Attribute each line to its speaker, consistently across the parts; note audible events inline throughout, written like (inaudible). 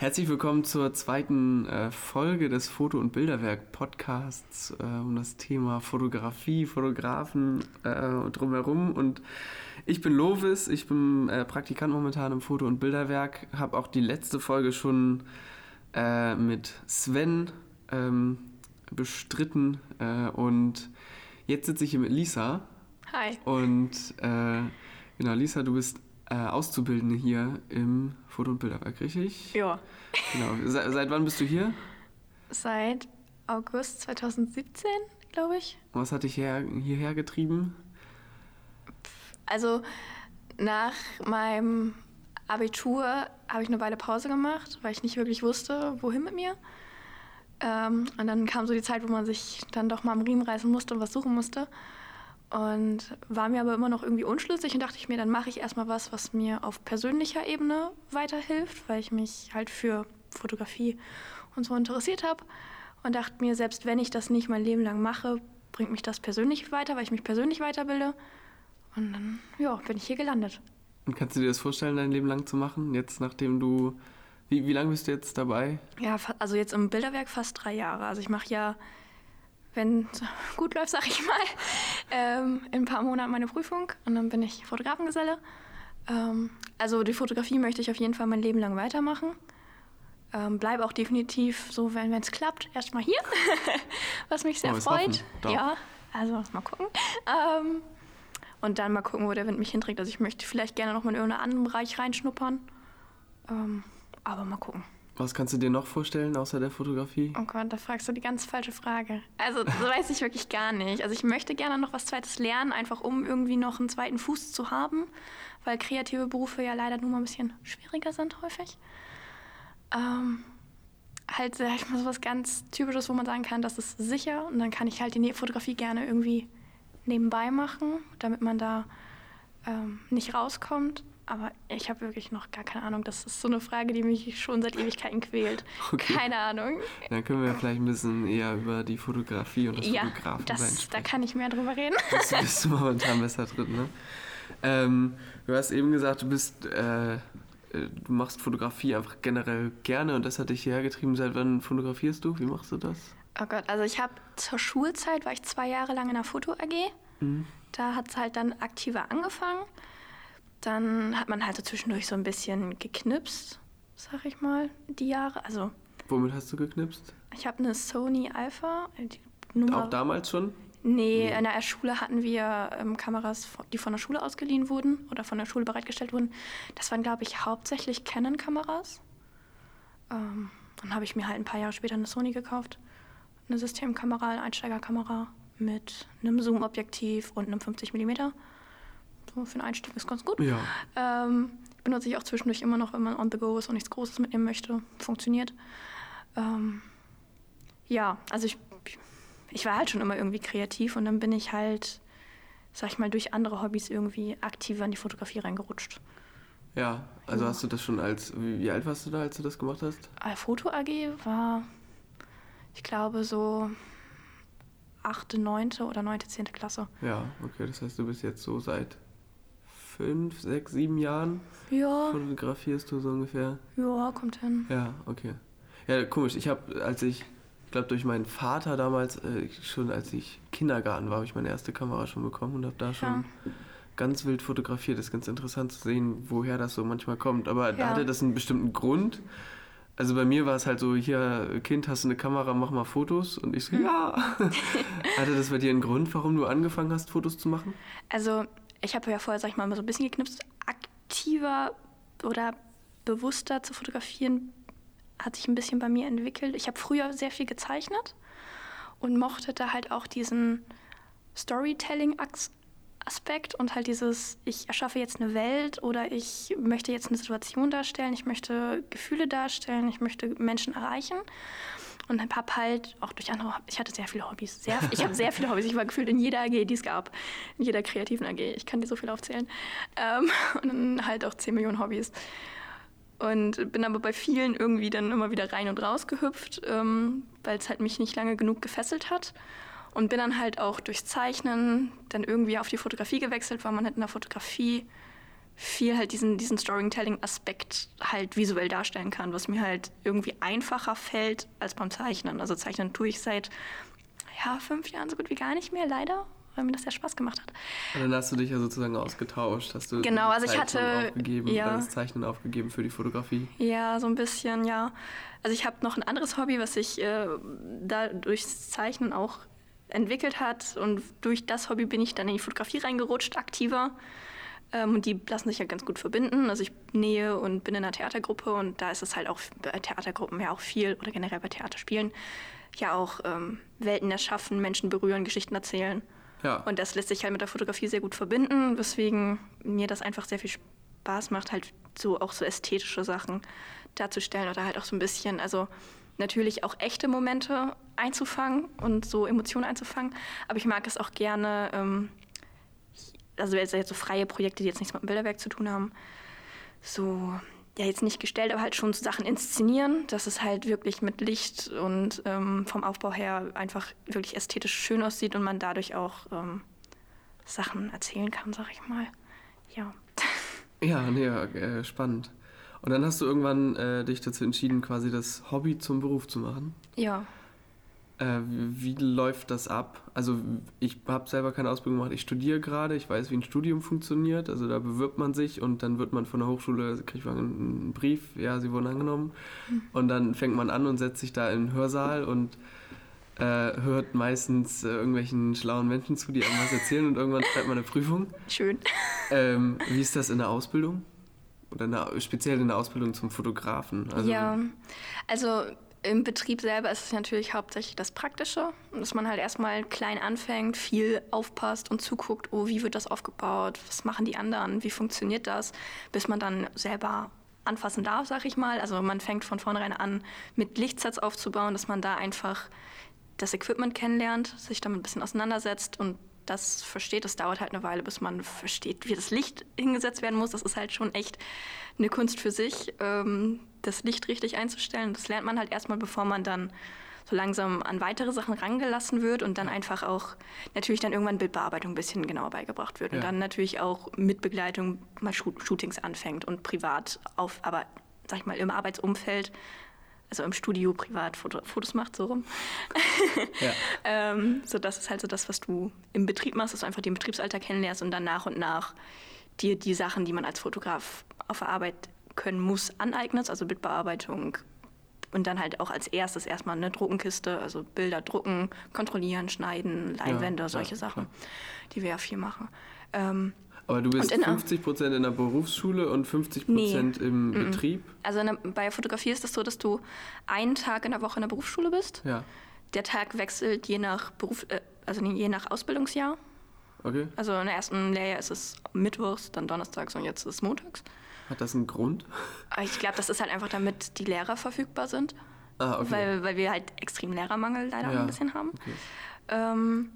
Speaker 1: Herzlich willkommen zur zweiten äh, Folge des Foto- und Bilderwerk-Podcasts äh, um das Thema Fotografie, Fotografen äh, drumherum. Und ich bin Lovis, ich bin äh, Praktikant momentan im Foto- und Bilderwerk, habe auch die letzte Folge schon mit Sven ähm, bestritten und jetzt sitze ich hier mit Lisa.
Speaker 2: Hi.
Speaker 1: Und genau, Lisa, du bist Auszubildende hier im Foto- und Bilderwerk, richtig?
Speaker 2: Ja.
Speaker 1: Genau. Se seit wann bist du hier?
Speaker 2: Seit August 2017, glaube ich.
Speaker 1: Was hat dich her hierher getrieben?
Speaker 2: Also nach meinem Abitur habe ich eine Weile Pause gemacht, weil ich nicht wirklich wusste, wohin mit mir. Ähm, und dann kam so die Zeit, wo man sich dann doch mal am Riemen reißen musste und was suchen musste. Und war mir aber immer noch irgendwie unschlüssig und dachte ich mir, dann mache ich erstmal was, was mir auf persönlicher Ebene weiterhilft, weil ich mich halt für Fotografie und so interessiert habe. Und dachte mir, selbst wenn ich das nicht mein Leben lang mache, bringt mich das persönlich weiter, weil ich mich persönlich weiterbilde. Und dann, ja, bin ich hier gelandet.
Speaker 1: Und kannst du dir das vorstellen, dein Leben lang zu machen? Jetzt, nachdem du. Wie, wie lange bist du jetzt dabei?
Speaker 2: Ja, also jetzt im Bilderwerk fast drei Jahre. Also ich mache ja wenn es gut läuft, sag ich mal, ähm, in ein paar Monaten meine Prüfung und dann bin ich Fotografengeselle. Ähm, also die Fotografie möchte ich auf jeden Fall mein Leben lang weitermachen. Ähm, bleibe auch definitiv so, wenn es klappt, erstmal hier, (laughs) was mich sehr oh, freut. Ja, also mal gucken. Ähm, und dann mal gucken, wo der Wind mich hinträgt. Also ich möchte vielleicht gerne noch mal in irgendeinen anderen Bereich reinschnuppern. Ähm, aber mal gucken.
Speaker 1: Was kannst du dir noch vorstellen außer der Fotografie?
Speaker 2: Oh Gott, da fragst du die ganz falsche Frage. Also, das weiß ich wirklich gar nicht. Also, ich möchte gerne noch was Zweites lernen, einfach um irgendwie noch einen zweiten Fuß zu haben, weil kreative Berufe ja leider nur mal ein bisschen schwieriger sind häufig. Ähm, halt, sag ich mal, so was ganz Typisches, wo man sagen kann, das ist sicher und dann kann ich halt die Fotografie gerne irgendwie nebenbei machen, damit man da ähm, nicht rauskommt. Aber ich habe wirklich noch gar keine Ahnung. Das ist so eine Frage, die mich schon seit Ewigkeiten quält. (laughs) Okay. Keine Ahnung.
Speaker 1: Dann können wir vielleicht ein bisschen eher über die Fotografie und das
Speaker 2: ja,
Speaker 1: Fotografen
Speaker 2: das,
Speaker 1: sein
Speaker 2: da kann ich mehr drüber reden.
Speaker 1: Das (laughs) bist du momentan besser drin, ne? Ähm, du hast eben gesagt, du bist, äh, du machst Fotografie einfach generell gerne und das hat dich hierher getrieben. Seit wann fotografierst du? Wie machst du das?
Speaker 2: Oh Gott, also ich habe zur Schulzeit, war ich zwei Jahre lang in der Foto-AG. Mhm. Da hat es halt dann aktiver angefangen. Dann hat man halt so zwischendurch so ein bisschen geknipst, sag ich mal, die Jahre. Also,
Speaker 1: Womit hast du geknipst?
Speaker 2: Ich habe eine Sony Alpha.
Speaker 1: Auch damals schon?
Speaker 2: Nee, nee, in der Schule hatten wir ähm, Kameras, die von der Schule ausgeliehen wurden oder von der Schule bereitgestellt wurden. Das waren, glaube ich, hauptsächlich Canon-Kameras. Ähm, dann habe ich mir halt ein paar Jahre später eine Sony gekauft. Eine Systemkamera, eine Einsteigerkamera mit einem Zoom-Objektiv und einem 50 mm. So für den Einstieg ist ganz gut.
Speaker 1: Ja.
Speaker 2: Ähm, benutze ich auch zwischendurch immer noch, wenn man on the go ist und nichts Großes mitnehmen möchte. Funktioniert. Ähm, ja, also ich, ich war halt schon immer irgendwie kreativ und dann bin ich halt, sag ich mal, durch andere Hobbys irgendwie aktiver in die Fotografie reingerutscht.
Speaker 1: Ja, also ja. hast du das schon als, wie, wie alt warst du da, als du das gemacht hast?
Speaker 2: Äh, Foto AG war, ich glaube, so achte, neunte oder neunte, zehnte Klasse.
Speaker 1: Ja, okay, das heißt, du bist jetzt so seit fünf, sechs, sieben Jahren
Speaker 2: ja.
Speaker 1: fotografierst du so ungefähr?
Speaker 2: Ja, kommt hin.
Speaker 1: Ja, okay. Ja, komisch. Ich habe, als ich, ich glaube, durch meinen Vater damals, äh, schon als ich Kindergarten war, habe ich meine erste Kamera schon bekommen und habe da schon ja. ganz wild fotografiert. Das ist ganz interessant zu sehen, woher das so manchmal kommt. Aber ja. hatte das einen bestimmten Grund? Also bei mir war es halt so, hier, Kind, hast du eine Kamera, mach mal Fotos. Und ich so, hm. ja. (laughs) Hatte das bei dir einen Grund, warum du angefangen hast, Fotos zu machen?
Speaker 2: Also ich habe ja vorher, sag ich mal, so ein bisschen geknipst, aktiver oder bewusster zu fotografieren hat sich ein bisschen bei mir entwickelt. Ich habe früher sehr viel gezeichnet und mochte da halt auch diesen Storytelling-Aspekt und halt dieses, ich erschaffe jetzt eine Welt oder ich möchte jetzt eine Situation darstellen, ich möchte Gefühle darstellen, ich möchte Menschen erreichen. Und habe halt auch durch andere, ich hatte sehr viele Hobbys. Sehr, ich habe sehr viele Hobbys. Ich war gefühlt in jeder AG, die es gab. In jeder kreativen AG. Ich kann dir so viel aufzählen. Ähm, (laughs) und dann halt auch 10 Millionen Hobbys. Und bin aber bei vielen irgendwie dann immer wieder rein und raus gehüpft, ähm, weil es halt mich nicht lange genug gefesselt hat. Und bin dann halt auch durchs Zeichnen dann irgendwie auf die Fotografie gewechselt, weil man halt in der Fotografie viel halt diesen, diesen Storytelling-Aspekt halt visuell darstellen kann, was mir halt irgendwie einfacher fällt als beim Zeichnen. Also Zeichnen tue ich seit ja, fünf Jahren so gut wie gar nicht mehr, leider, weil mir das sehr Spaß gemacht hat.
Speaker 1: Und dann hast du dich ja sozusagen ausgetauscht, hast du
Speaker 2: genau, also ich hatte
Speaker 1: aufgegeben, ja. das Zeichnen aufgegeben für die Fotografie.
Speaker 2: Ja, so ein bisschen, ja. Also ich habe noch ein anderes Hobby, was sich äh, da durchs Zeichnen auch entwickelt hat und durch das Hobby bin ich dann in die Fotografie reingerutscht, aktiver. Ähm, und die lassen sich ja ganz gut verbinden. Also ich nähe und bin in einer Theatergruppe und da ist es halt auch bei Theatergruppen ja auch viel oder generell bei Theaterspielen ja auch ähm, Welten erschaffen, Menschen berühren, Geschichten erzählen. Ja. Und das lässt sich halt mit der Fotografie sehr gut verbinden, weswegen mir das einfach sehr viel Spaß macht, halt so auch so ästhetische Sachen darzustellen oder halt auch so ein bisschen, also natürlich auch echte Momente einzufangen und so Emotionen einzufangen. Aber ich mag es auch gerne, ähm, also jetzt so freie Projekte, die jetzt nichts mit dem Bilderwerk zu tun haben, so ja jetzt nicht gestellt, aber halt schon so Sachen inszenieren, dass es halt wirklich mit Licht und ähm, vom Aufbau her einfach wirklich ästhetisch schön aussieht und man dadurch auch ähm, Sachen erzählen kann, sag ich mal. Ja. (laughs)
Speaker 1: Ja, nee, äh, spannend. Und dann hast du irgendwann äh, dich dazu entschieden, quasi das Hobby zum Beruf zu machen?
Speaker 2: Ja.
Speaker 1: Äh, wie, läuft das ab? Also ich habe selber keine Ausbildung gemacht, ich studiere gerade, ich weiß, wie ein Studium funktioniert. Also da bewirbt man sich und dann wird man von der Hochschule, kriegt man einen Brief, ja, sie wurden angenommen. Mhm. Und dann fängt man an und setzt sich da in den Hörsaal und äh, hört meistens äh, irgendwelchen schlauen Menschen zu, die einem was erzählen und irgendwann schreibt man eine Prüfung.
Speaker 2: Schön.
Speaker 1: Ähm, wie ist das in der Ausbildung? Oder in der, speziell in der Ausbildung zum Fotografen?
Speaker 2: Also, ja, also im Betrieb selber ist es natürlich hauptsächlich das Praktische, dass man halt erstmal klein anfängt, viel aufpasst und zuguckt, oh, wie wird das aufgebaut, was machen die anderen, wie funktioniert das, bis man dann selber anfassen darf, sag ich mal. Also man fängt von vornherein an, mit Lichtsets aufzubauen, dass man da einfach das Equipment kennenlernt, sich damit ein bisschen auseinandersetzt und das versteht. Das dauert halt eine Weile, bis man versteht, wie das Licht hingesetzt werden muss. Das ist halt schon echt eine Kunst für sich, ähm, das Licht richtig einzustellen. Das lernt man halt erstmal, bevor man dann so langsam an weitere Sachen rangelassen wird und dann einfach auch natürlich dann irgendwann Bildbearbeitung ein bisschen genauer beigebracht wird. Ja. Und dann natürlich auch mit Begleitung mal Shootings anfängt und privat auf, aber sag ich mal, im Arbeitsumfeld also im Studio privat Fotos macht, so rum. ja. (laughs) ähm, so das ist halt so das, was du im Betrieb machst, dass du einfach den Betriebsalltag kennenlernst und dann nach und nach dir die Sachen, die man als Fotograf auf der Arbeit können muss, aneignest, also Bildbearbeitung und dann halt auch als erstes erstmal eine Druckenkiste, also Bilder drucken, kontrollieren, schneiden, Leinwände, ja, solche ja, Sachen, die wir ja viel machen. Ähm,
Speaker 1: aber du bist 50 Prozent in der Berufsschule und 50 Prozent nee. im mm Betrieb?
Speaker 2: Also der, bei Fotografie ist es das so, dass du einen Tag in der Woche in der Berufsschule bist.
Speaker 1: Ja.
Speaker 2: Der Tag wechselt je nach Beruf, äh, also je nach Ausbildungsjahr.
Speaker 1: Okay.
Speaker 2: Also in der ersten Lehrjahr ist es mittwochs, dann donnerstags und jetzt ist es montags.
Speaker 1: Hat das einen Grund?
Speaker 2: Ich glaube, das ist halt einfach, damit die Lehrer verfügbar sind.
Speaker 1: Ah, okay.
Speaker 2: Weil, weil wir halt extrem Lehrermangel leider ja. ein bisschen haben. Okay. Ähm,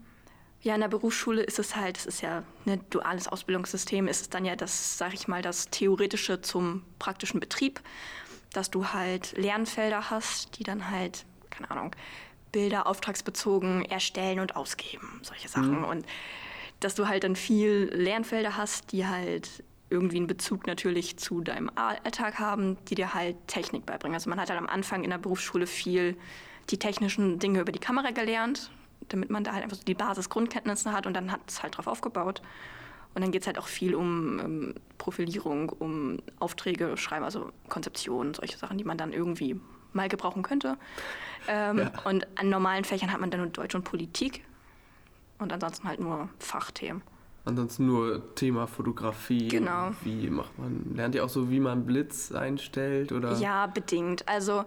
Speaker 2: ja, in der Berufsschule ist es halt, es ist ja ein duales Ausbildungssystem, ist es dann ja das, sag ich mal, das Theoretische zum praktischen Betrieb, dass du halt Lernfelder hast, die dann halt, keine Ahnung, Bilder auftragsbezogen erstellen und ausgeben, solche Sachen. Mhm. Und dass du halt dann viel Lernfelder hast, die halt irgendwie einen Bezug natürlich zu deinem Alltag haben, die dir halt Technik beibringen. Also man hat halt am Anfang in der Berufsschule viel die technischen Dinge über die Kamera gelernt, damit man da halt einfach so die Basisgrundkenntnisse hat und dann hat es halt drauf aufgebaut. Und dann geht es halt auch viel um ähm, Profilierung, um Aufträge schreiben, also Konzeption, solche Sachen, die man dann irgendwie mal gebrauchen könnte. Ähm, ja. Und an normalen Fächern hat man dann nur Deutsch und Politik und ansonsten halt nur Fachthemen.
Speaker 1: Ansonsten nur Thema Fotografie.
Speaker 2: Genau.
Speaker 1: Wie macht man, lernt ihr auch so, wie man Blitz einstellt oder?
Speaker 2: Ja, bedingt. Also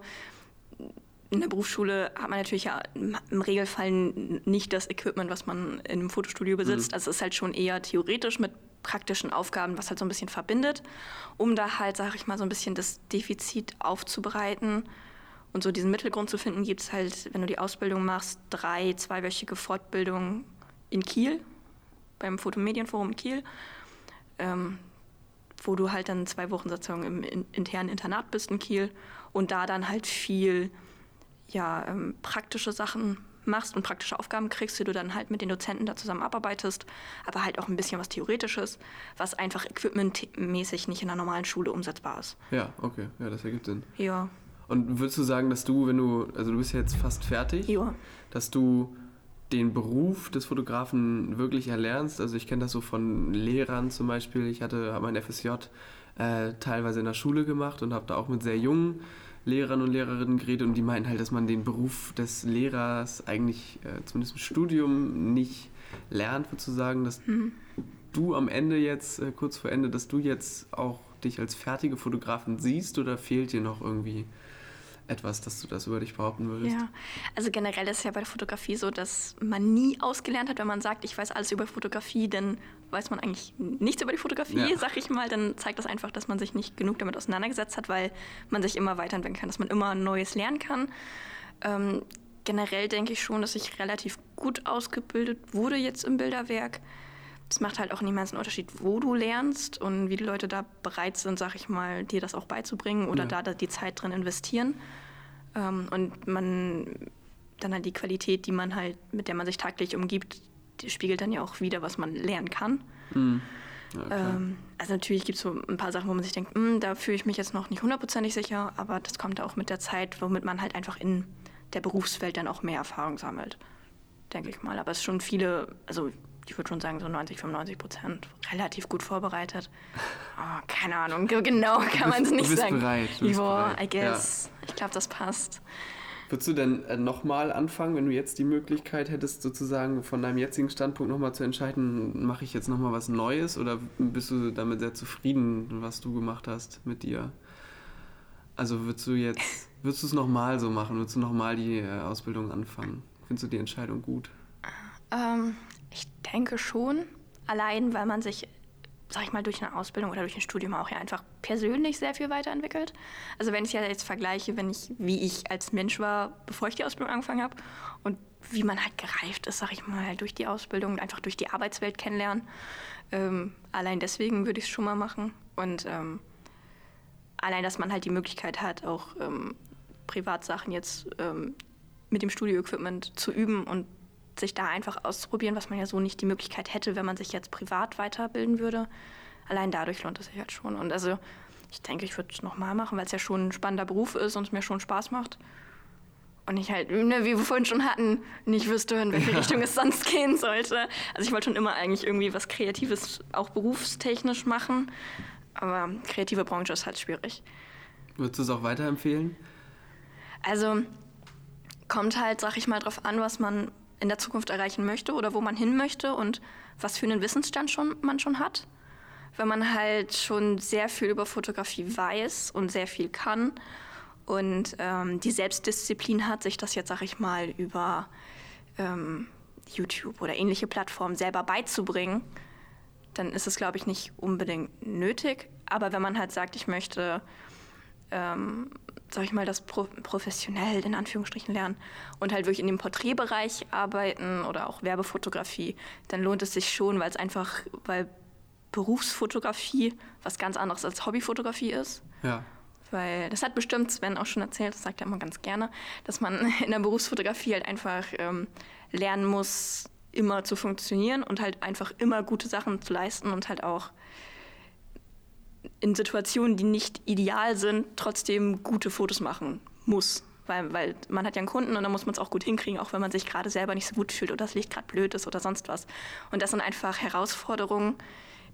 Speaker 2: in der Berufsschule hat man natürlich ja im Regelfall nicht das Equipment, was man in einem Fotostudio besitzt. Mhm. Also es ist halt schon eher theoretisch mit praktischen Aufgaben, was halt so ein bisschen verbindet, um da halt, sag ich mal, so ein bisschen das Defizit aufzubereiten. Und so diesen Mittelgrund zu finden, gibt es halt, wenn du die Ausbildung machst, drei zweiwöchige Fortbildungen in Kiel, beim Fotomedienforum in Kiel, ähm, wo du halt dann zwei Wochen sozusagen im internen Internat bist in Kiel und da dann halt viel ja, ähm, praktische Sachen machst und praktische Aufgaben kriegst, die du dann halt mit den Dozenten da zusammen abarbeitest, aber halt auch ein bisschen was Theoretisches, was einfach equipmentmäßig nicht in einer normalen Schule umsetzbar ist.
Speaker 1: Ja, okay, ja, das ergibt Sinn.
Speaker 2: Ja.
Speaker 1: Und würdest du sagen, dass du, wenn du, also du bist jetzt fast fertig,
Speaker 2: ja.
Speaker 1: dass du den Beruf des Fotografen wirklich erlernst? Also ich kenne das so von Lehrern zum Beispiel. Ich hatte mein FSJ äh, teilweise in der Schule gemacht und habe da auch mit sehr jungen Lehrern und Lehrerinnen geredet und die meinten halt, dass man den Beruf des Lehrers eigentlich äh, zumindest im Studium nicht lernt, sozusagen, dass mhm. du am Ende jetzt, äh, kurz vor Ende, dass du jetzt auch dich als fertige Fotografin siehst oder fehlt dir noch irgendwie etwas, dass du das über dich behaupten würdest?
Speaker 2: Ja, also generell ist es ja bei der Fotografie so, dass man nie ausgelernt hat, wenn man sagt, ich weiß alles über Fotografie, dann weiß man eigentlich nichts über die Fotografie, ja. sag ich mal. Dann zeigt das einfach, dass man sich nicht genug damit auseinandergesetzt hat, weil man sich immer weiterentwickeln kann, dass man immer Neues lernen kann. Ähm, generell denke ich schon, dass ich relativ gut ausgebildet wurde jetzt im Bilderwerk. Es macht halt auch niemals einen Unterschied, wo du lernst und wie die Leute da bereit sind, sag ich mal, dir das auch beizubringen oder ja. da die Zeit drin investieren. Ähm, und man dann halt die Qualität, die man halt, mit der man sich tagtäglich umgibt, spiegelt dann ja auch wieder, was man lernen kann. Mhm. Ja, ähm, also natürlich gibt es so ein paar Sachen, wo man sich denkt, hm, da fühle ich mich jetzt noch nicht hundertprozentig sicher, aber das kommt auch mit der Zeit, womit man halt einfach in der Berufswelt dann auch mehr Erfahrung sammelt, denke ich mal. Aber es ist schon viele, also ich würde schon sagen, so 90, 95 Prozent relativ gut vorbereitet. Oh, keine Ahnung, genau kann man es nicht
Speaker 1: du bist
Speaker 2: sagen.
Speaker 1: Bereit, du bist
Speaker 2: ja, I guess. Ja. Ich glaube, das passt.
Speaker 1: Würdest du denn äh, nochmal anfangen, wenn du jetzt die Möglichkeit hättest, sozusagen von deinem jetzigen Standpunkt nochmal zu entscheiden, mache ich jetzt nochmal was Neues oder bist du damit sehr zufrieden, was du gemacht hast mit dir? Also würdest du jetzt, würdest du es nochmal so machen? Würdest du nochmal die äh, Ausbildung anfangen? Findest du die Entscheidung gut?
Speaker 2: Ähm, ich denke schon. Allein, weil man sich sag ich mal, durch eine Ausbildung oder durch ein Studium auch ja einfach persönlich sehr viel weiterentwickelt. Also wenn ich ja jetzt vergleiche, wenn ich, wie ich als Mensch war, bevor ich die Ausbildung angefangen habe und wie man halt gereift ist, sag ich mal, durch die Ausbildung und einfach durch die Arbeitswelt kennenlernen. Ähm, allein deswegen würde ich es schon mal machen. Und ähm, allein, dass man halt die Möglichkeit hat, auch ähm, Privatsachen jetzt ähm, mit dem Studio-Equipment zu üben und sich da einfach auszuprobieren, was man ja so nicht die Möglichkeit hätte, wenn man sich jetzt privat weiterbilden würde. Allein dadurch lohnt es sich halt schon. Und also ich denke, ich würde es nochmal machen, weil es ja schon ein spannender Beruf ist und es mir schon Spaß macht. Und ich halt, ne, wie wir vorhin schon hatten, nicht wüsste, in welche ja. Richtung es sonst gehen sollte. Also ich wollte schon immer eigentlich irgendwie was Kreatives, auch berufstechnisch machen. Aber kreative Branche ist halt schwierig.
Speaker 1: Würdest du es auch weiterempfehlen?
Speaker 2: Also kommt halt, sag ich mal, drauf an, was man in der Zukunft erreichen möchte oder wo man hin möchte und was für einen Wissensstand schon, man schon hat. Wenn man halt schon sehr viel über Fotografie weiß und sehr viel kann und ähm, die Selbstdisziplin hat, sich das jetzt, sag ich mal, über ähm, YouTube oder ähnliche Plattformen selber beizubringen, dann ist es, glaube ich, nicht unbedingt nötig. Aber wenn man halt sagt, ich möchte ähm, sag ich mal, das pro professionell in Anführungsstrichen lernen und halt wirklich in dem Porträtbereich arbeiten oder auch Werbefotografie, dann lohnt es sich schon, weil es einfach, weil Berufsfotografie was ganz anderes als Hobbyfotografie ist.
Speaker 1: Ja.
Speaker 2: Weil das hat bestimmt Sven auch schon erzählt, das sagt er immer ganz gerne, dass man (laughs) in der Berufsfotografie halt einfach ähm, lernen muss, immer zu funktionieren und halt einfach immer gute Sachen zu leisten und halt auch in Situationen, die nicht ideal sind, trotzdem gute Fotos machen muss. Weil, weil man hat ja einen Kunden und dann muss man es auch gut hinkriegen, auch wenn man sich gerade selber nicht so gut fühlt oder das Licht gerade blöd ist oder sonst was. Und das sind einfach Herausforderungen,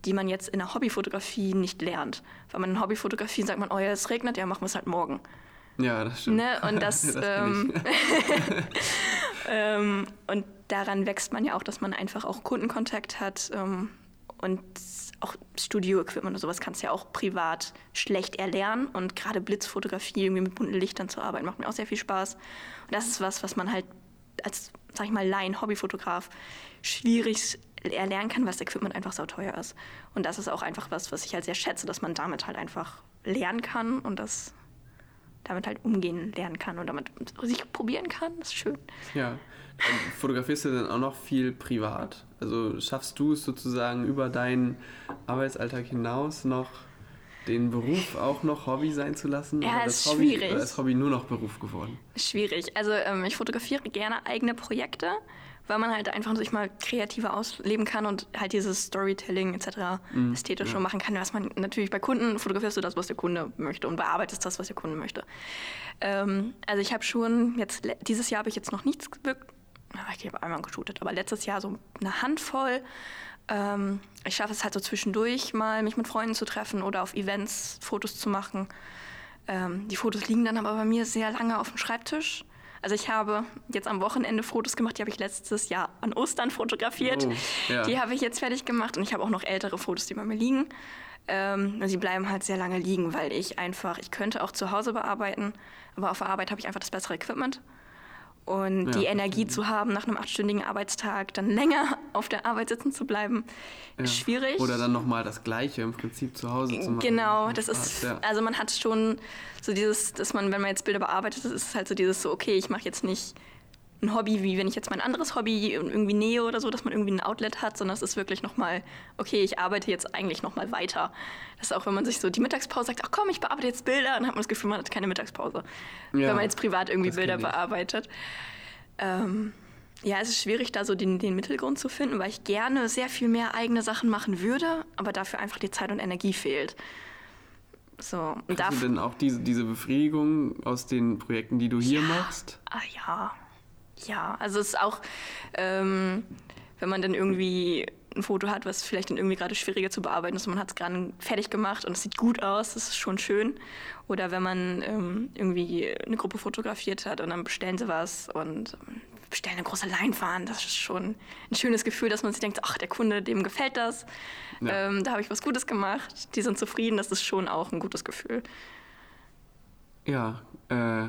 Speaker 2: die man jetzt in der Hobbyfotografie nicht lernt. Weil man in Hobbyfotografie sagt man, oh ja, es regnet, ja, machen wir es halt morgen.
Speaker 1: Ja, das stimmt.
Speaker 2: Ne? Und, das, (laughs) das ähm, (laughs) ähm, und daran wächst man ja auch, dass man einfach auch Kundenkontakt hat ähm, und auch Studio-Equipment und sowas kannst du ja auch privat schlecht erlernen. Und gerade Blitzfotografie, irgendwie mit bunten Lichtern zu arbeiten, macht mir auch sehr viel Spaß. Und das ist was, was man halt als, sag ich mal, Laien, Hobbyfotograf schwierig erlernen kann, weil das Equipment einfach so teuer ist. Und das ist auch einfach was, was ich halt sehr schätze, dass man damit halt einfach lernen kann und das damit halt umgehen lernen kann und damit sich probieren kann. Das ist schön.
Speaker 1: Ja. Fotografierst du denn auch noch viel privat? Also schaffst du es sozusagen über deinen Arbeitsalltag hinaus noch den Beruf auch noch Hobby sein zu lassen?
Speaker 2: Ja,
Speaker 1: oder
Speaker 2: ist
Speaker 1: das Hobby,
Speaker 2: schwierig.
Speaker 1: Oder ist Hobby nur noch Beruf geworden?
Speaker 2: Schwierig. Also ähm, ich fotografiere gerne eigene Projekte, weil man halt einfach sich mal kreativer ausleben kann und halt dieses Storytelling etc.
Speaker 1: Mhm,
Speaker 2: ästhetisch
Speaker 1: ja.
Speaker 2: machen kann, was man natürlich bei Kunden fotografierst du das, was der Kunde möchte und bearbeitest das, was der Kunde möchte. Ähm, also ich habe schon jetzt dieses Jahr habe ich jetzt noch nichts gewirkt. Ich habe einmal geshootet, aber letztes Jahr so eine Handvoll. Ähm, ich schaffe es halt so zwischendurch mal, mich mit Freunden zu treffen oder auf Events Fotos zu machen. Ähm, die Fotos liegen dann aber bei mir sehr lange auf dem Schreibtisch. Also ich habe jetzt am Wochenende Fotos gemacht, die habe ich letztes Jahr an Ostern fotografiert.
Speaker 1: Oh, ja.
Speaker 2: Die habe ich jetzt fertig gemacht und ich habe auch noch ältere Fotos, die bei mir liegen. Ähm, sie bleiben halt sehr lange liegen, weil ich einfach, ich könnte auch zu Hause bearbeiten, aber auf der Arbeit habe ich einfach das bessere Equipment. Und
Speaker 1: Ja,
Speaker 2: die Energie zu haben, nach einem achtstündigen Arbeitstag dann länger (laughs) auf der Arbeit sitzen zu bleiben,
Speaker 1: Ja.
Speaker 2: ist schwierig.
Speaker 1: Oder dann nochmal das Gleiche im Prinzip zu Hause zu machen.
Speaker 2: Genau, das ist,
Speaker 1: ja.
Speaker 2: also man hat schon so dieses, dass man, wenn man jetzt Bilder bearbeitet, das ist halt so dieses so, okay, ich mache jetzt nicht ein Hobby, wie wenn ich jetzt mein anderes Hobby irgendwie nähe oder so, dass man irgendwie ein Outlet hat, sondern es ist wirklich nochmal, okay, ich arbeite jetzt eigentlich nochmal weiter. Das ist auch, wenn man sich so die Mittagspause sagt, ach komm, ich bearbeite jetzt Bilder, dann hat man das Gefühl, man hat keine Mittagspause.
Speaker 1: Ja,
Speaker 2: wenn man jetzt privat irgendwie Bilder bearbeitet. Ähm, ja, es ist schwierig, da so den, den Mittelgrund zu finden, weil ich gerne sehr viel mehr eigene Sachen machen würde, aber dafür einfach die Zeit und Energie fehlt. So, und
Speaker 1: Hast du denn auch diese, diese Befriedigung aus den Projekten, die du hier machst?
Speaker 2: Ah ja. Ja, also es ist auch, ähm, wenn man dann irgendwie ein Foto hat, was vielleicht dann irgendwie gerade schwieriger zu bearbeiten ist und man hat es gerade fertig gemacht und es sieht gut aus, das ist schon schön. Oder wenn man ähm, irgendwie eine Gruppe fotografiert hat und dann bestellen sie was und ähm, bestellen eine große Leinwand, das ist schon ein schönes Gefühl, dass man sich denkt, ach, der Kunde, dem gefällt das,
Speaker 1: Ja.
Speaker 2: ähm, da habe ich was Gutes gemacht, die sind zufrieden, das ist schon auch ein gutes Gefühl.
Speaker 1: Ja, äh,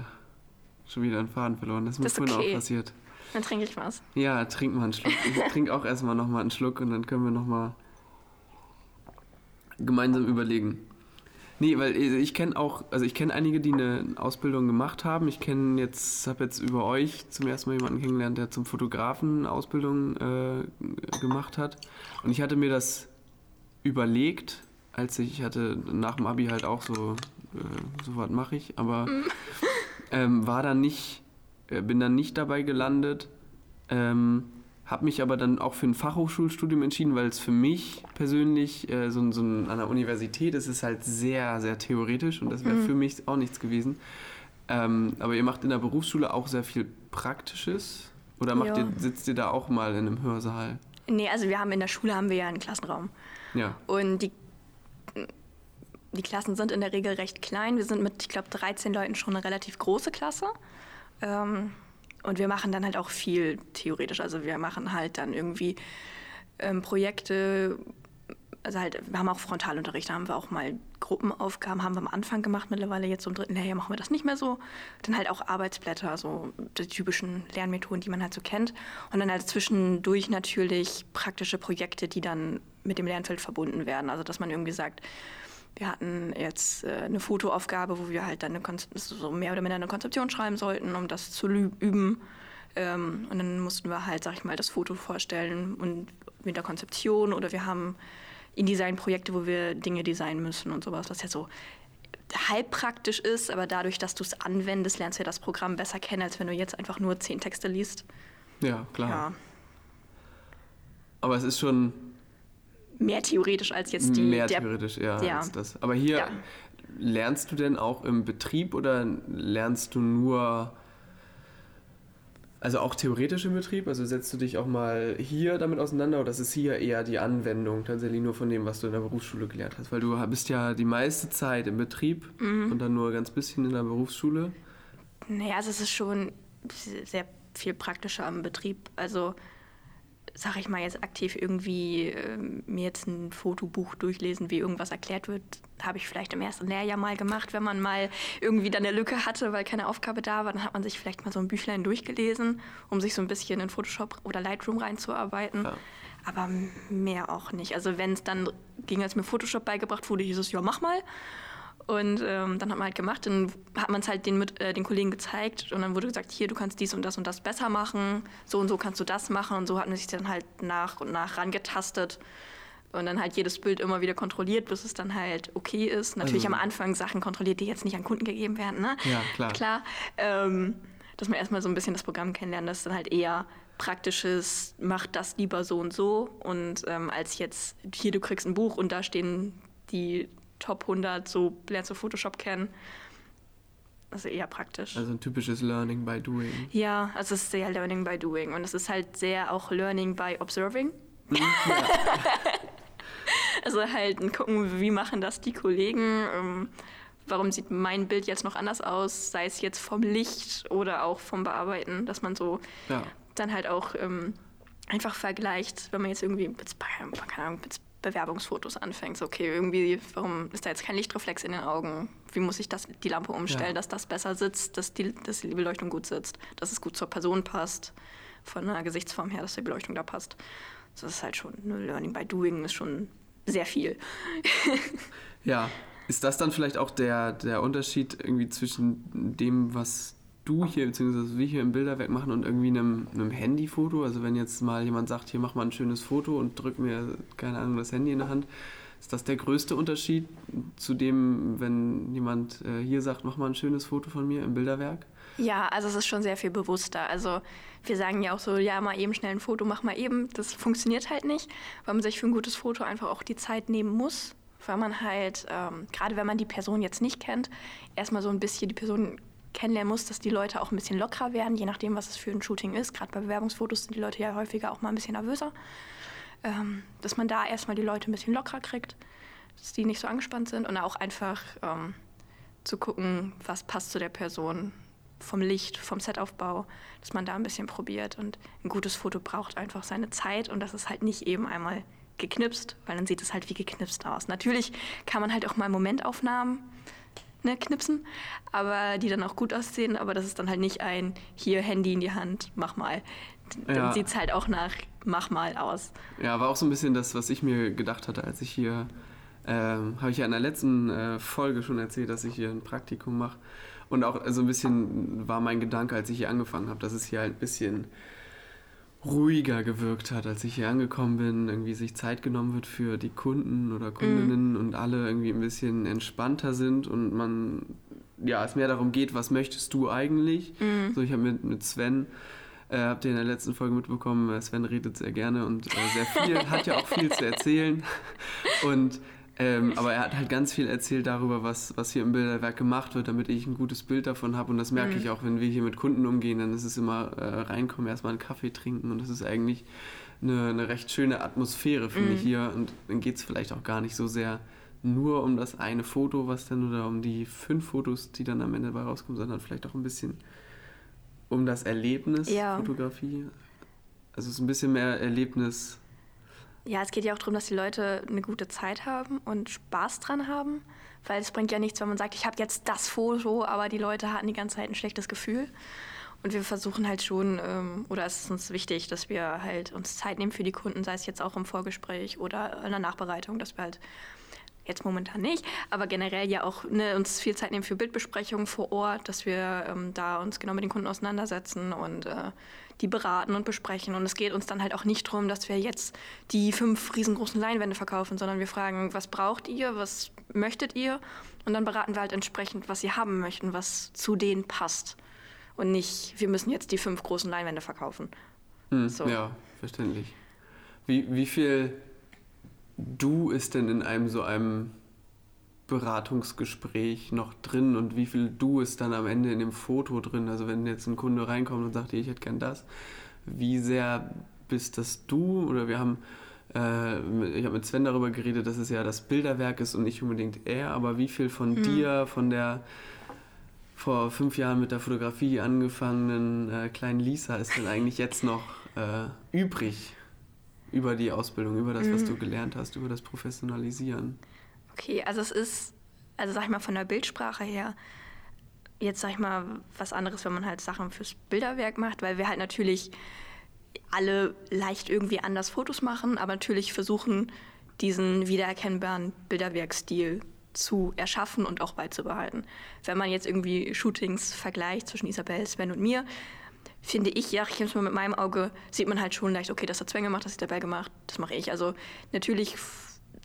Speaker 1: schon wieder einen Faden verloren. Das ist mir
Speaker 2: Das
Speaker 1: vorhin
Speaker 2: okay.
Speaker 1: auch passiert.
Speaker 2: Dann trinke ich was.
Speaker 1: Ja, trink mal einen Schluck. Ich (laughs) trinke auch erstmal nochmal einen Schluck und dann können wir nochmal gemeinsam überlegen. Nee, weil ich kenne auch, also ich kenne einige, die eine Ausbildung gemacht haben. Ich kenne jetzt, habe jetzt über euch zum ersten Mal jemanden kennengelernt, der zum Fotografen Ausbildung äh, gemacht hat. Und ich hatte mir das überlegt, als ich, ich hatte nach dem Abi halt auch so, äh, so was mache ich, aber ähm, war dann nicht, äh, bin dann nicht dabei gelandet. Ähm, habe mich aber dann auch für ein Fachhochschulstudium entschieden, weil es für mich persönlich äh, so, so an der Universität ist es halt sehr, sehr theoretisch und das wäre für mich auch nichts gewesen. Ähm, aber ihr macht in der Berufsschule auch sehr viel Praktisches oder macht ihr, sitzt ihr da auch mal in einem Hörsaal?
Speaker 2: Nee, also wir haben in der Schule haben wir ja einen Klassenraum.
Speaker 1: Ja.
Speaker 2: Und die, die Klassen sind in der Regel recht klein. Wir sind mit, ich glaube, 13 Leuten schon eine relativ große Klasse. Ähm, und wir machen dann halt auch viel theoretisch. Also wir machen halt dann irgendwie ähm, Projekte, also halt, wir haben auch Frontalunterricht, da haben wir auch mal Gruppenaufgaben, haben wir am Anfang gemacht, mittlerweile jetzt im dritten Lehrjahr machen wir das nicht mehr so. Dann halt auch Arbeitsblätter, so die typischen Lernmethoden, die man halt so kennt. Und dann halt zwischendurch natürlich praktische Projekte, die dann mit dem Lernfeld verbunden werden. Also dass man irgendwie sagt, wir hatten jetzt äh, eine Fotoaufgabe, wo wir halt dann so mehr oder minder eine Konzeption schreiben sollten, um das zu üben. Ähm, und dann mussten wir halt, sag ich mal, das Foto vorstellen und mit der Konzeption oder wir haben InDesign-Projekte, wo wir Dinge designen müssen und sowas, was ja so halb praktisch ist, aber dadurch, dass du es anwendest, lernst du ja das Programm besser kennen, als wenn du jetzt einfach nur zehn Texte liest.
Speaker 1: Ja, klar.
Speaker 2: Ja,
Speaker 1: Aber es ist schon
Speaker 2: mehr theoretisch als jetzt die
Speaker 1: mehr
Speaker 2: der
Speaker 1: theoretisch, ja,
Speaker 2: ja.
Speaker 1: als das. Aber hier
Speaker 2: Ja.
Speaker 1: lernst du denn auch im Betrieb oder lernst du nur, also auch theoretisch im Betrieb? Also setzt du dich auch mal hier damit auseinander oder ist es hier eher die Anwendung tatsächlich nur von dem, was du in der Berufsschule gelernt hast? Weil du bist ja die meiste Zeit im Betrieb
Speaker 2: Mhm.
Speaker 1: und dann nur ganz bisschen in der Berufsschule.
Speaker 2: Naja, also es ist schon sehr viel praktischer am Betrieb. Also sag ich mal jetzt aktiv irgendwie ähm, mir jetzt ein Fotobuch durchlesen, wie irgendwas erklärt wird, habe ich vielleicht im ersten Lehrjahr mal gemacht, wenn man mal irgendwie dann eine Lücke hatte, weil keine Aufgabe da war, dann hat man sich vielleicht mal so ein Büchlein durchgelesen, um sich so ein bisschen in Photoshop oder Lightroom reinzuarbeiten.
Speaker 1: Ja.
Speaker 2: Aber mehr auch nicht. Also wenn es dann ging, als mir Photoshop beigebracht wurde, hieß es, ja, mach mal. Und ähm, dann hat man halt gemacht, dann hat man es halt den, mit, äh, den Kollegen gezeigt und dann wurde gesagt, hier, du kannst dies und das und das besser machen, so und so kannst du das machen und so hat man sich dann halt nach und nach rangetastet und dann halt jedes Bild immer wieder kontrolliert, bis es dann halt okay ist. Natürlich also, am Anfang Sachen kontrolliert, die jetzt nicht an Kunden gegeben werden, ne?
Speaker 1: Ja, klar.
Speaker 2: Klar. Ähm, dass man erstmal so ein bisschen das Programm kennenlernt, das ist dann halt eher praktisches, mach das lieber so und so. Und ähm, als jetzt, hier, du kriegst ein Buch und da stehen die Top 100, so lernst du Photoshop kennen. Also eher praktisch.
Speaker 1: Also ein typisches Learning by Doing.
Speaker 2: Ja, also es ist sehr Learning by Doing. Und es ist halt sehr auch Learning by Observing. Mhm, ja. (laughs) also halt gucken, wie machen das die Kollegen. Ähm, warum sieht mein Bild jetzt noch anders aus, sei es jetzt vom Licht oder auch vom Bearbeiten, dass man so ja. dann halt auch ähm, einfach vergleicht, wenn man jetzt irgendwie keine Ahnung, Bewerbungsfotos anfängt. So, okay, irgendwie, warum ist da jetzt kein Lichtreflex in den Augen? Wie muss ich das, die Lampe umstellen, ja. dass das besser sitzt, dass die, dass die Beleuchtung gut sitzt, dass es gut zur Person passt, von der Gesichtsform her, dass die Beleuchtung da passt. Das ist halt schon, ne, Learning by Doing ist schon sehr viel. (laughs)
Speaker 1: ja, ist das dann vielleicht auch der, der Unterschied irgendwie zwischen dem, was du hier, beziehungsweise wir hier im Bilderwerk machen und irgendwie einem, einem Handyfoto? Also wenn jetzt mal jemand sagt, hier mach mal ein schönes Foto und drück mir, keine Ahnung, das Handy in der Hand, ist das der größte Unterschied zu dem, wenn jemand äh, hier sagt, mach mal ein schönes Foto von mir im Bilderwerk?
Speaker 2: Ja, also es ist schon sehr viel bewusster. Also wir sagen ja auch so, ja, mal eben schnell ein Foto, mach mal eben. Das funktioniert halt nicht, weil man sich für ein gutes Foto einfach auch die Zeit nehmen muss weil man halt, ähm, gerade wenn man die Person jetzt nicht kennt, erstmal so ein bisschen die Person kennenlernen muss, dass die Leute auch ein bisschen lockerer werden, je nachdem, was es für ein Shooting ist. Gerade bei Bewerbungsfotos sind die Leute ja häufiger auch mal ein bisschen nervöser. Ähm, dass man da erstmal die Leute ein bisschen lockerer kriegt, dass die nicht so angespannt sind und auch einfach ähm, zu gucken, was passt zu der Person vom Licht, vom Setaufbau, dass man da ein bisschen probiert. Und ein gutes Foto braucht einfach seine Zeit und das ist halt nicht eben einmal geknipst, weil dann sieht es halt wie geknipst aus. Natürlich kann man halt auch mal Momentaufnahmen ne, knipsen, aber die dann auch gut aussehen, aber das ist dann halt nicht ein hier Handy in die Hand, mach mal. Dann ja. sieht es halt auch nach mach mal aus.
Speaker 1: Ja, war auch so ein bisschen das, was ich mir gedacht hatte, als ich hier, ähm, habe ich ja in der letzten äh, Folge schon erzählt, dass ich hier ein Praktikum mache. Und auch so ein bisschen war mein Gedanke, als ich hier angefangen habe, dass es hier halt ein bisschen ruhiger gewirkt hat, als ich hier angekommen bin, irgendwie sich Zeit genommen wird für die Kunden oder Kundinnen mm. und alle irgendwie ein bisschen entspannter sind und man, ja, es mehr darum geht, was möchtest du eigentlich? Mm. So, ich habe mit, mit Sven, äh, habt ihr in der letzten Folge mitbekommen, äh, Sven redet sehr gerne und äh, sehr viel, hat ja auch viel zu erzählen (laughs) und ähm, aber er hat halt ganz viel erzählt darüber, was, was hier im Bilderwerk gemacht wird, damit ich ein gutes Bild davon habe. Und das merke mhm. ich auch, wenn wir hier mit Kunden umgehen, dann ist es immer äh, reinkommen, erstmal einen Kaffee trinken. Und das ist eigentlich eine, eine recht schöne Atmosphäre, finde mhm. ich hier. Und dann geht es vielleicht auch gar nicht so sehr nur um das eine Foto, was dann oder um die fünf Fotos, die dann am Ende dabei rauskommen, sondern vielleicht auch ein bisschen um das Erlebnis ja. Fotografie. Also es ist ein bisschen mehr Erlebnis
Speaker 2: ja, es geht ja auch darum, dass die Leute eine gute Zeit haben und Spaß dran haben, weil es bringt ja nichts, wenn man sagt, ich habe jetzt das Foto, aber die Leute hatten die ganze Zeit ein schlechtes Gefühl. Und wir versuchen halt schon, ähm, oder es ist uns wichtig, dass wir halt uns Zeit nehmen für die Kunden, sei es jetzt auch im Vorgespräch oder in der Nachbereitung, dass wir halt jetzt momentan nicht, aber generell ja auch ne, uns viel Zeit nehmen für Bildbesprechungen vor Ort, dass wir ähm, da uns genau mit den Kunden auseinandersetzen und äh, die beraten und besprechen. Und es geht uns dann halt auch nicht darum, dass wir jetzt die fünf riesengroßen Leinwände verkaufen, sondern wir fragen, was braucht ihr, was möchtet ihr? Und dann beraten wir halt entsprechend, was sie haben möchten, was zu denen passt. Und nicht, wir müssen jetzt die fünf großen Leinwände verkaufen.
Speaker 1: Hm, so. Ja, verständlich. Wie, wie viel Du ist denn in einem so einem Beratungsgespräch noch drin und wie viel Du ist dann am Ende in dem Foto drin? Also wenn jetzt ein Kunde reinkommt und sagt, ich hätte gern das, wie sehr bist das du? Oder wir haben, äh, ich habe mit Sven darüber geredet, dass es ja das Bilderwerk ist und nicht unbedingt er, aber wie viel von mhm. dir, von der vor fünf Jahren mit der Fotografie angefangenen äh, kleinen Lisa ist denn eigentlich jetzt noch äh, übrig? über die Ausbildung, über das, was du mhm. gelernt hast, über das Professionalisieren?
Speaker 2: Okay, also es ist, also sag ich mal, von der Bildsprache her, jetzt sag ich mal, was anderes, wenn man halt Sachen fürs Bilderwerk macht, weil wir halt natürlich alle leicht irgendwie anders Fotos machen, aber natürlich versuchen, diesen wiedererkennbaren Bilderwerkstil zu erschaffen und auch beizubehalten. Wenn man jetzt irgendwie Shootings vergleicht zwischen Isabel, Sven und mir, finde ich, ja, ich mal mit meinem Auge, sieht man halt schon leicht, okay, das hat Sven gemacht, das hat Bell gemacht, das mache ich. Also natürlich,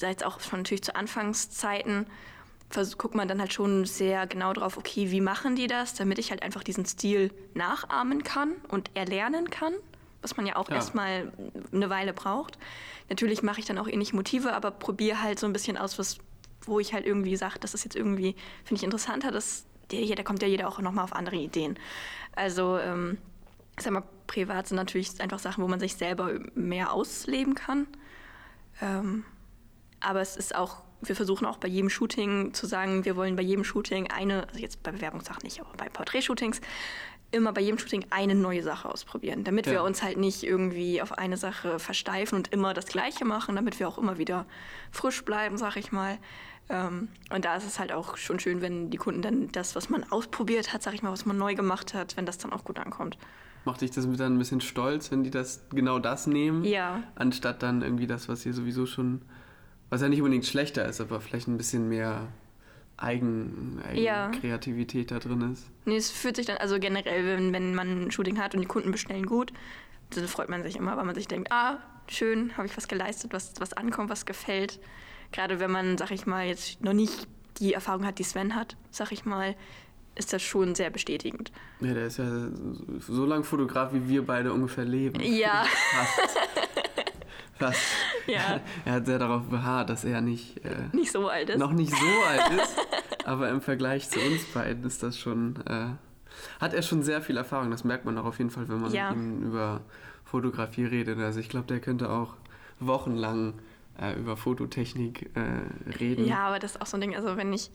Speaker 2: seit auch schon natürlich zu Anfangszeiten, guckt man dann halt schon sehr genau drauf, okay, wie machen die das, damit ich halt einfach diesen Stil nachahmen kann und erlernen kann, was man ja auch ja. erstmal eine Weile braucht. Natürlich mache ich dann auch ähnliche Motive, aber probiere halt so ein bisschen aus, was, wo ich halt irgendwie sage, das ist jetzt irgendwie, finde ich interessanter, dass der, da kommt ja jeder auch nochmal auf andere Ideen. Also, ähm, sag mal, privat sind natürlich einfach Sachen, wo man sich selber mehr ausleben kann. Ähm, aber es ist auch wir versuchen auch bei jedem Shooting zu sagen, wir wollen bei jedem Shooting eine, also jetzt bei Bewerbungssachen nicht, aber bei Porträtshootings, immer bei jedem Shooting eine neue Sache ausprobieren, damit ja. wir uns halt nicht irgendwie auf eine Sache versteifen und immer das Gleiche machen, damit wir auch immer wieder frisch bleiben, sag ich mal. Ähm, und da ist es halt auch schon schön, wenn die Kunden dann das, was man ausprobiert hat, sag ich mal, was man neu gemacht hat, wenn das dann auch gut ankommt.
Speaker 1: Macht dich das dann ein bisschen stolz, wenn die das genau das nehmen?
Speaker 2: Ja.
Speaker 1: Anstatt dann irgendwie das, was ihr sowieso schon was ja nicht unbedingt schlechter ist, aber vielleicht ein bisschen mehr Eigen, Eigenkreativität ja. da drin ist.
Speaker 2: Nee, es fühlt sich dann, also generell, wenn, wenn man ein Shooting hat und die Kunden bestellen gut, dann freut man sich immer, weil man sich denkt, ah, schön, habe ich was geleistet, was, was ankommt, was gefällt. Gerade wenn man, sag ich mal, jetzt noch nicht die Erfahrung hat, die Sven hat, sag ich mal, ist das schon sehr bestätigend.
Speaker 1: Ja, der ist ja so lange Fotograf, wie wir beide ungefähr leben.
Speaker 2: Ja. (laughs)
Speaker 1: Was? Ja. (laughs) Er hat sehr darauf beharrt, dass er nicht, äh,
Speaker 2: nicht so alt ist.
Speaker 1: Noch nicht so alt (laughs) ist. aber im Vergleich zu uns beiden ist das schon. Äh, hat er schon sehr viel Erfahrung. Das merkt man auch auf jeden Fall, wenn man ja. mit ihm über Fotografie redet. Also ich glaube, der könnte auch wochenlang äh, über Fototechnik äh, reden.
Speaker 2: Ja, aber das ist auch so ein Ding. Also wenn ich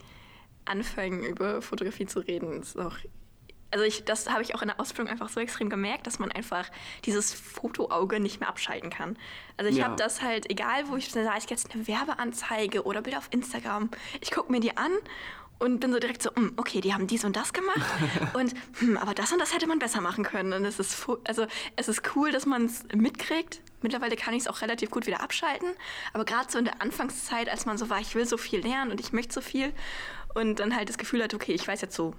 Speaker 2: anfange, über Fotografie zu reden, ist auch also ich, das habe ich auch in der Ausbildung einfach so extrem gemerkt, dass man einfach dieses Fotoauge nicht mehr abschalten kann. Also ich ja. habe das halt, egal wo ich bin, sei es jetzt eine Werbeanzeige oder Bilder auf Instagram, ich gucke mir die an und bin so direkt so, hm, okay, die haben dies und das gemacht (laughs) und hm, aber das und das hätte man besser machen können. Und es ist, also es ist cool, dass man es mitkriegt. Mittlerweile kann ich es auch relativ gut wieder abschalten. Aber gerade so in der Anfangszeit, als man so war, ich will so viel lernen und ich möchte so viel und dann halt das Gefühl hat, okay, ich weiß jetzt so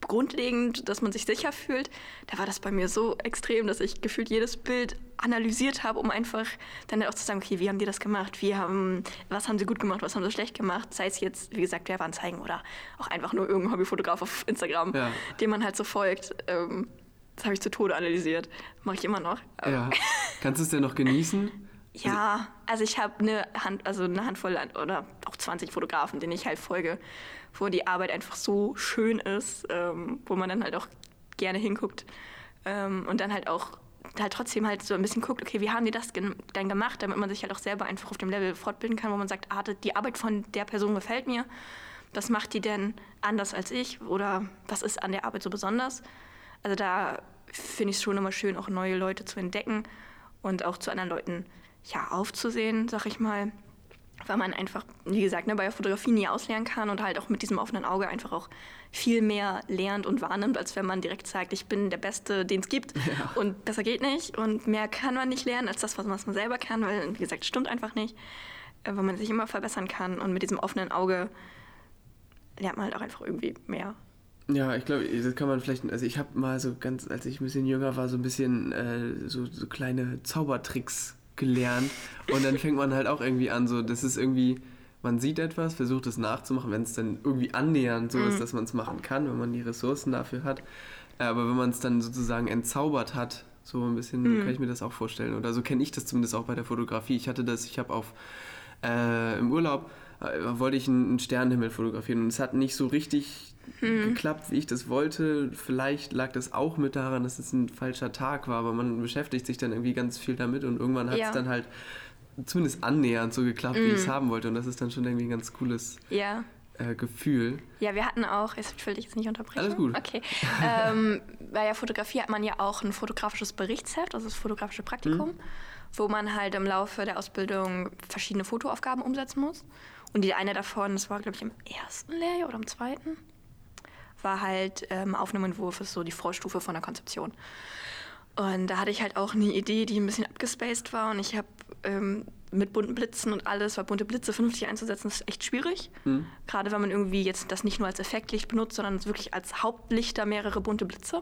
Speaker 2: grundlegend, dass man sich sicher fühlt, da war das bei mir so extrem, dass ich gefühlt jedes Bild analysiert habe, um einfach dann auch zu sagen, okay, wie haben die das gemacht? Wie haben, was haben sie gut gemacht? Was haben sie schlecht gemacht? Sei es jetzt, wie gesagt, Werbeanzeigen oder auch einfach nur irgendein Hobbyfotograf auf Instagram, ja. dem man halt so folgt. Ähm, das habe ich zu Tode analysiert. Mache ich immer noch.
Speaker 1: Ja. (laughs) Kannst du es denn noch genießen?
Speaker 2: Ja, also ich habe eine Hand, also eine Handvoll oder auch 20 Fotografen, denen ich halt folge, wo die Arbeit einfach so schön ist, ähm, wo man dann halt auch gerne hinguckt ähm, und dann halt auch halt trotzdem halt so ein bisschen guckt, okay, wie haben die das dann gemacht, damit man sich halt auch selber einfach auf dem Level fortbilden kann, wo man sagt, ah, die Arbeit von der Person gefällt mir. Was macht die denn anders als ich oder was ist an der Arbeit so besonders? Also da finde ich es schon immer schön, auch neue Leute zu entdecken und auch zu anderen Leuten ja, aufzusehen, sag ich mal. Weil man einfach, wie gesagt, ne, bei der Fotografie nie auslernen kann und halt auch mit diesem offenen Auge einfach auch viel mehr lernt und wahrnimmt, als wenn man direkt sagt, ich bin der Beste, den es gibt (laughs) ja. und besser geht nicht und mehr kann man nicht lernen als das, was man selber kann, weil, wie gesagt, stimmt einfach nicht, äh, weil man sich immer verbessern kann und mit diesem offenen Auge lernt man halt auch einfach irgendwie mehr.
Speaker 1: Ja, ich glaube, das kann man vielleicht, also ich habe mal so ganz, als ich ein bisschen jünger war, so ein bisschen äh, so, so kleine Zaubertricks gelernt. Und dann fängt man halt auch irgendwie an, so, das ist irgendwie, man sieht etwas, versucht es nachzumachen, wenn es dann irgendwie annähernd so mhm. ist, dass man es machen kann, wenn man die Ressourcen dafür hat. Aber wenn man es dann sozusagen entzaubert hat, so ein bisschen mhm. kann ich mir das auch vorstellen. Oder so kenne ich das zumindest auch bei der Fotografie. Ich hatte das, ich habe auf äh, im Urlaub wollte ich einen Sternenhimmel fotografieren und es hat nicht so richtig hm. geklappt, wie ich das wollte. Vielleicht lag das auch mit daran, dass es ein falscher Tag war, aber man beschäftigt sich dann irgendwie ganz viel damit und irgendwann hat es ja. dann halt zumindest annähernd so geklappt, mm. wie ich es haben wollte. Und das ist dann schon irgendwie ein ganz cooles
Speaker 2: ja.
Speaker 1: äh, Gefühl.
Speaker 2: Ja, wir hatten auch, ich will dich jetzt nicht unterbrechen.
Speaker 1: Alles gut.
Speaker 2: Okay. (laughs) ähm, bei der Fotografie hat man ja auch ein fotografisches Berichtsheft, also das fotografische Praktikum, mm. wo man halt im Laufe der Ausbildung verschiedene Fotoaufgaben umsetzen muss. Und die eine davon, das war, glaube ich, im ersten Lehrjahr oder im zweiten, war halt ähm, Aufnahmeentwurf, ist so die Vorstufe von der Konzeption. Und da hatte ich halt auch eine Idee, die ein bisschen abgespaced war. Und ich habe ähm, mit bunten Blitzen und alles, weil bunte Blitze vernünftig einzusetzen, ist echt schwierig. Mhm. Gerade wenn man irgendwie jetzt das nicht nur als Effektlicht benutzt, sondern wirklich als Hauptlichter mehrere bunte Blitze.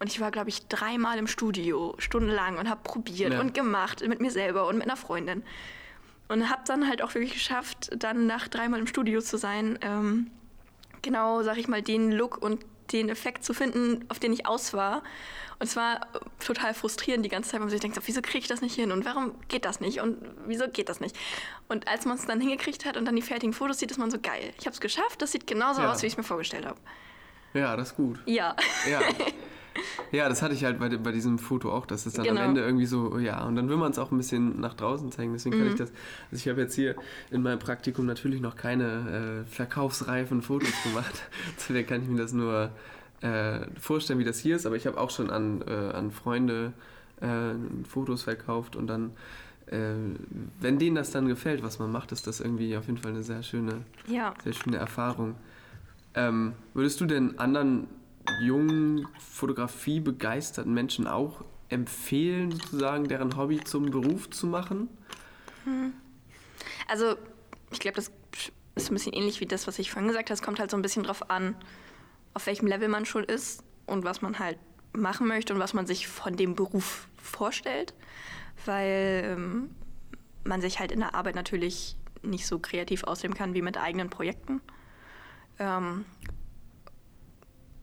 Speaker 2: Und ich war, glaube ich, dreimal im Studio, stundenlang und habe probiert ja. und gemacht mit mir selber und mit einer Freundin. Und habe dann halt auch wirklich geschafft, dann nach dreimal im Studio zu sein, ähm, genau, sag ich mal, den Look und den Effekt zu finden, auf den ich aus war. Und es war total frustrierend die ganze Zeit, weil man sich denkt, wieso kriege ich das nicht hin und warum geht das nicht und wieso geht das nicht? Und als man es dann hingekriegt hat und dann die fertigen Fotos sieht, ist man so geil. Ich habe es geschafft, das sieht genauso ja. aus, wie ich es mir vorgestellt habe.
Speaker 1: Ja, das ist gut.
Speaker 2: Ja.
Speaker 1: Ja. (laughs) Ja, das hatte ich halt bei, bei diesem Foto auch, dass es dann genau. am Ende irgendwie so, ja, und dann will man es auch ein bisschen nach draußen zeigen. Deswegen kann mhm. ich das. Also ich habe jetzt hier in meinem Praktikum natürlich noch keine äh, verkaufsreifen Fotos (laughs) gemacht. Deswegen kann ich mir das nur äh, vorstellen, wie das hier ist, aber ich habe auch schon an, äh, an Freunde äh, Fotos verkauft und dann, äh, wenn denen das dann gefällt, was man macht, ist das irgendwie auf jeden Fall eine sehr schöne,
Speaker 2: ja.
Speaker 1: sehr schöne Erfahrung. Ähm, würdest du denn anderen jungen, fotografiebegeisterten Menschen auch empfehlen, sozusagen deren Hobby zum Beruf zu machen?
Speaker 2: Hm. Also, ich glaube, das ist ein bisschen ähnlich wie das, was ich vorhin gesagt habe. Es kommt halt so ein bisschen drauf an, auf welchem Level man schon ist und was man halt machen möchte und was man sich von dem Beruf vorstellt. Weil ähm, man sich halt in der Arbeit natürlich nicht so kreativ ausleben kann wie mit eigenen Projekten. Ähm,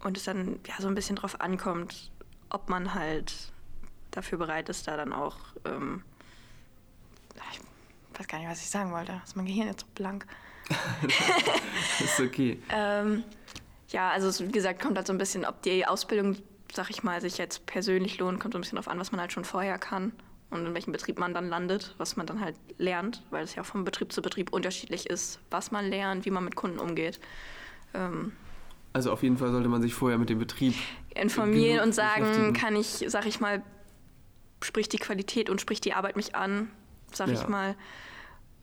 Speaker 2: und es dann ja so ein bisschen drauf ankommt, ob man halt dafür bereit ist, da dann auch. Ähm, ich weiß gar nicht, was ich sagen wollte. Ist mein Gehirn jetzt so blank. (laughs)
Speaker 1: ist okay.
Speaker 2: ähm, ja, also wie gesagt, kommt halt so ein bisschen, ob die Ausbildung, sag ich mal, sich jetzt persönlich lohnt, kommt so ein bisschen darauf an, was man halt schon vorher kann und in welchem Betrieb man dann landet, was man dann halt lernt, weil es ja auch von Betrieb zu Betrieb unterschiedlich ist, was man lernt, wie man mit Kunden umgeht. Ähm,
Speaker 1: also auf jeden Fall sollte man sich vorher mit dem Betrieb
Speaker 2: informieren und sagen, kann ich, sag ich mal, spricht die Qualität und spricht die Arbeit mich an, sag ja. ich mal.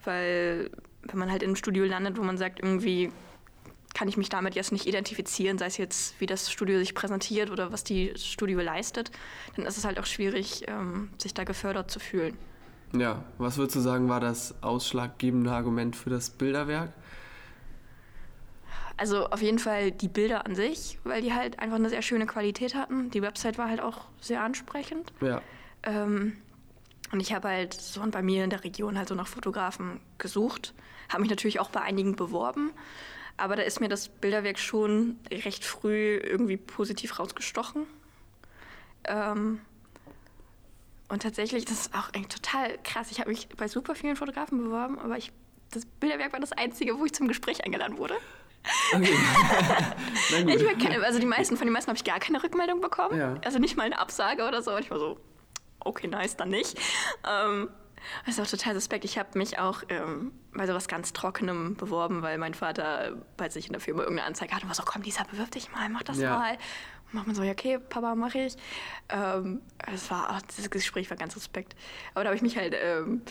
Speaker 2: Weil wenn man halt in einem Studio landet, wo man sagt, irgendwie kann ich mich damit jetzt nicht identifizieren, sei es jetzt, wie das Studio sich präsentiert oder was die Studio leistet, dann ist es halt auch schwierig, ähm, sich da gefördert zu fühlen.
Speaker 1: Ja, was würdest du sagen, war das ausschlaggebende Argument für das Bilderwerk?
Speaker 2: Also auf jeden Fall die Bilder an sich, weil die halt einfach eine sehr schöne Qualität hatten. Die Website war halt auch sehr ansprechend.
Speaker 1: Ja.
Speaker 2: Ähm, und ich habe halt so und bei mir in der Region halt so nach Fotografen gesucht, habe mich natürlich auch bei einigen beworben, aber da ist mir das Bilderwerk schon recht früh irgendwie positiv rausgestochen. Ähm, und tatsächlich, das ist auch total krass. Ich habe mich bei super vielen Fotografen beworben, aber ich, das Bilderwerk war das einzige, wo ich zum Gespräch eingeladen wurde. Okay. (laughs) keine, also die meisten, von den meisten habe ich gar keine Rückmeldung bekommen. Ja. Also nicht mal eine Absage oder so. Und ich war so, okay, nice, dann nicht. Ähm, das ist auch total suspekt. Ich habe mich auch ähm, bei sowas ganz Trockenem beworben, weil mein Vater bei sich in der Firma irgendeine Anzeige hat und war so, komm, Lisa, bewirb dich mal, mach das ja. mal. Und macht man so, ja, okay, Papa, mache ich. Ähm, das war, ach, das Gespräch war ganz suspekt. Aber da habe ich mich halt ähm,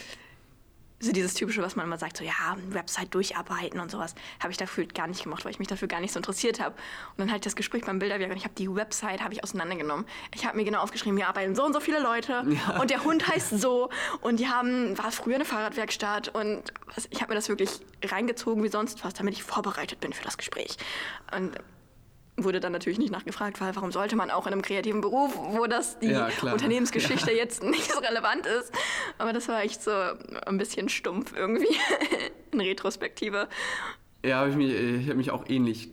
Speaker 2: so dieses typische, was man immer sagt, so ja, Website durcharbeiten und sowas, habe ich dafür gar nicht gemacht, weil ich mich dafür gar nicht so interessiert habe. Und dann ich das Gespräch beim Bilderwerk und ich habe die Website habe ich auseinandergenommen. Ich habe mir genau aufgeschrieben, wir arbeiten so und so viele Leute (laughs) ja. und der Hund heißt so und die haben war früher eine Fahrradwerkstatt und ich habe mir das wirklich reingezogen wie sonst was, damit ich vorbereitet bin für das Gespräch. Und wurde dann natürlich nicht nachgefragt, weil warum sollte man auch in einem kreativen Beruf, wo das die ja, Unternehmensgeschichte ja. (laughs) jetzt nicht so relevant ist. Aber das war echt so ein bisschen stumpf irgendwie (laughs) in Retrospektive.
Speaker 1: Ja, hab ich, mich, ich habe mich auch ähnlich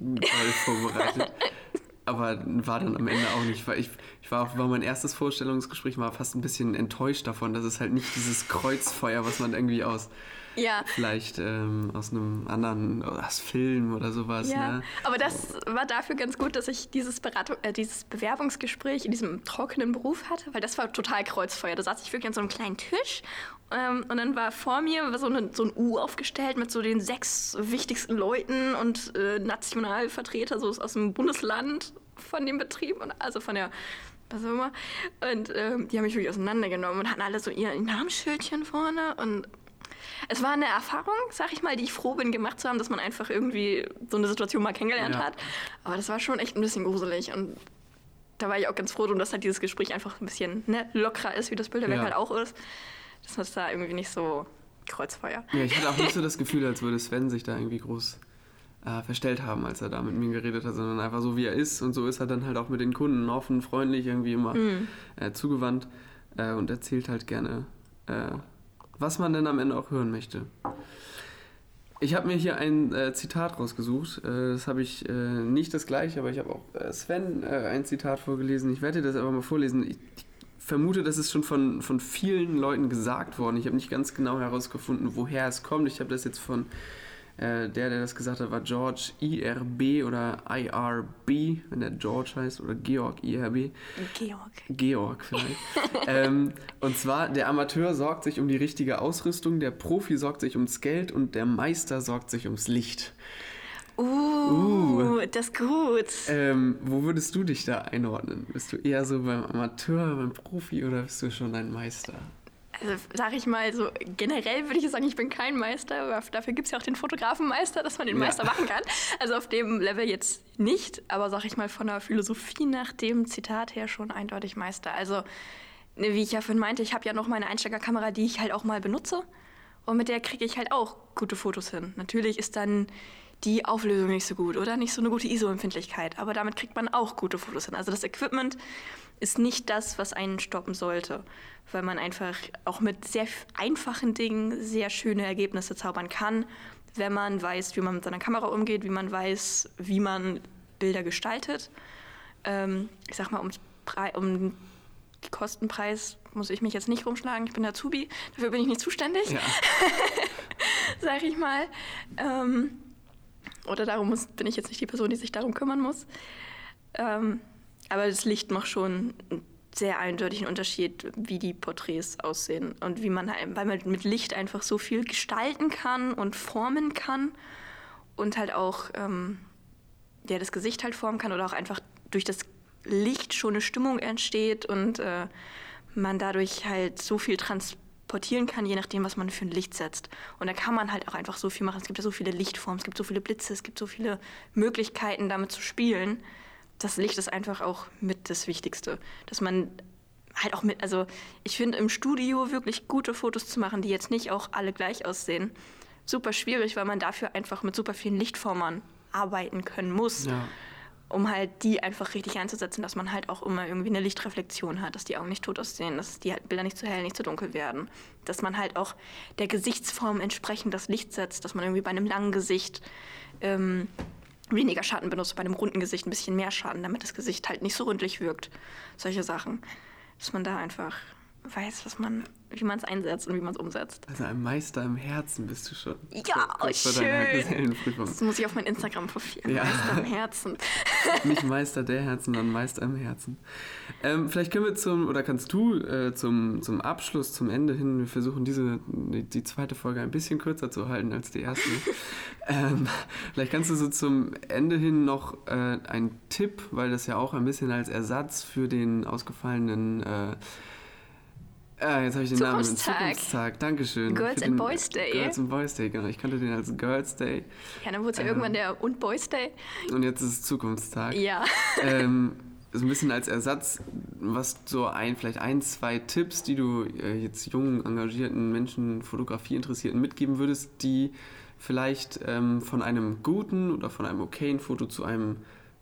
Speaker 1: vorbereitet. (laughs) aber war dann am Ende auch nicht, weil ich, ich war, war mein erstes Vorstellungsgespräch, war fast ein bisschen enttäuscht davon, dass es halt nicht dieses Kreuzfeuer, was man irgendwie aus
Speaker 2: ja.
Speaker 1: Vielleicht ähm, aus einem anderen, aus Film oder sowas. Ja, ne?
Speaker 2: aber das war dafür ganz gut, dass ich dieses, Beratung, äh, dieses Bewerbungsgespräch in diesem trockenen Beruf hatte, weil das war total Kreuzfeuer. Da saß ich wirklich an so einem kleinen Tisch ähm, und dann war vor mir so, eine, so ein U aufgestellt mit so den sechs wichtigsten Leuten und äh, Nationalvertreter so aus dem Bundesland von dem Betrieb, und also von der was auch immer. Und ähm, die haben mich wirklich auseinandergenommen und hatten alle so ihr Namensschildchen vorne und es war eine Erfahrung, sag ich mal, die ich froh bin, gemacht zu haben, dass man einfach irgendwie so eine Situation mal kennengelernt ja. hat. Aber das war schon echt ein bisschen gruselig und da war ich auch ganz froh dass halt dieses Gespräch einfach ein bisschen ne, lockerer ist, wie das Bilderwerk ja. halt auch ist. Dass das da irgendwie nicht so Kreuzfeuer.
Speaker 1: Ja, ich hatte auch nicht so das (laughs) Gefühl, als würde Sven sich da irgendwie groß äh, verstellt haben, als er da mit mir geredet hat, sondern einfach so, wie er ist. Und so ist er dann halt auch mit den Kunden offen, freundlich, irgendwie immer mhm. äh, zugewandt äh, und erzählt halt gerne, äh, was man denn am Ende auch hören möchte. Ich habe mir hier ein äh, Zitat rausgesucht. Äh, das habe ich nicht das gleiche, aber ich habe auch Sven ein Zitat vorgelesen. Ich werde dir das aber mal vorlesen. Ich, ich vermute, das ist schon von, von vielen Leuten gesagt worden. Ich habe nicht ganz genau herausgefunden, woher es kommt. Ich habe das jetzt von äh, der, der das gesagt hat, war George IRB oder IRB, wenn der George heißt, oder Georg IRB.
Speaker 2: Georg.
Speaker 1: Georg vielleicht. (laughs) ähm, und zwar, der Amateur sorgt sich um die richtige Ausrüstung, der Profi sorgt sich ums Geld und der Meister sorgt sich ums Licht.
Speaker 2: Uh, uh. das ist gut.
Speaker 1: Ähm, wo würdest du dich da einordnen? Bist du eher so beim Amateur, beim Profi oder bist du schon ein Meister?
Speaker 2: Also sag ich mal so, generell würde ich sagen, ich bin kein Meister, aber dafür gibt es ja auch den Fotografenmeister, dass man den ja. Meister machen kann. Also auf dem Level jetzt nicht, aber sag ich mal von der Philosophie nach dem Zitat her schon eindeutig Meister. Also ne, wie ich ja vorhin meinte, ich habe ja noch meine Einsteigerkamera, die ich halt auch mal benutze und mit der kriege ich halt auch gute Fotos hin. Natürlich ist dann die Auflösung nicht so gut oder nicht so eine gute ISO-Empfindlichkeit, aber damit kriegt man auch gute Fotos hin. Also das Equipment ist nicht das, was einen stoppen sollte, weil man einfach auch mit sehr einfachen Dingen sehr schöne Ergebnisse zaubern kann, wenn man weiß, wie man mit seiner Kamera umgeht, wie man weiß, wie man Bilder gestaltet. Ähm, ich sag mal, um, um den Kostenpreis muss ich mich jetzt nicht rumschlagen. Ich bin Azubi, dafür bin ich nicht zuständig, ja. (laughs) sag ich mal. Ähm, oder darum muss, bin ich jetzt nicht die Person, die sich darum kümmern muss. Ähm, aber das Licht macht schon einen sehr eindeutigen Unterschied, wie die Porträts aussehen und wie man, weil man mit Licht einfach so viel gestalten kann und formen kann und halt auch ähm, ja, das Gesicht halt formen kann oder auch einfach durch das Licht schon eine Stimmung entsteht und äh, man dadurch halt so viel transportieren kann, je nachdem, was man für ein Licht setzt. Und da kann man halt auch einfach so viel machen. Es gibt ja so viele Lichtformen, es gibt so viele Blitze, es gibt so viele Möglichkeiten, damit zu spielen das Licht ist einfach auch mit das Wichtigste. Dass man halt auch mit, also ich finde im Studio wirklich gute Fotos zu machen, die jetzt nicht auch alle gleich aussehen, super schwierig, weil man dafür einfach mit super vielen Lichtformern arbeiten können muss. Ja. Um halt die einfach richtig einzusetzen, dass man halt auch immer irgendwie eine Lichtreflexion hat, dass die Augen nicht tot aussehen, dass die halt Bilder nicht zu hell, nicht zu dunkel werden. Dass man halt auch der Gesichtsform entsprechend das Licht setzt, dass man irgendwie bei einem langen Gesicht ähm, weniger Schatten benutzt, bei einem runden Gesicht ein bisschen mehr Schatten, damit das Gesicht halt nicht so rundlich wirkt. Solche Sachen. Dass man da einfach weiß, was man, wie man es einsetzt und wie man es umsetzt.
Speaker 1: Also ein Meister im Herzen bist du schon.
Speaker 2: Ja, oh, schön. Das muss ich auf mein Instagram-Profil. Ja. Meister im Herzen. (laughs)
Speaker 1: Nicht Meister der Herzen, sondern Meister im Herzen. Ähm, vielleicht können wir zum, oder kannst du äh, zum, zum Abschluss, zum Ende hin, wir versuchen diese, die, die zweite Folge ein bisschen kürzer zu halten als die erste. (laughs) ähm, vielleicht kannst du so zum Ende hin noch äh, einen Tipp, weil das ja auch ein bisschen als Ersatz für den ausgefallenen äh, Ah, jetzt habe ich den Namen. Zukunftstag. Dankeschön.
Speaker 2: Girls and Boys Day.
Speaker 1: Girls and Boys Day, genau. Ich kannte den als Girls Day.
Speaker 2: Ja, dann wurde es ja ähm, irgendwann der und Boys Day.
Speaker 1: Und jetzt ist es Zukunftstag.
Speaker 2: Ja. (laughs)
Speaker 1: Ähm, so ein bisschen als Ersatz, was so ein, vielleicht ein, zwei Tipps, die du äh, jetzt jungen, engagierten Menschen, Fotografie Interessierten mitgeben würdest, die vielleicht ähm, von einem guten oder von einem okayen Foto zu einem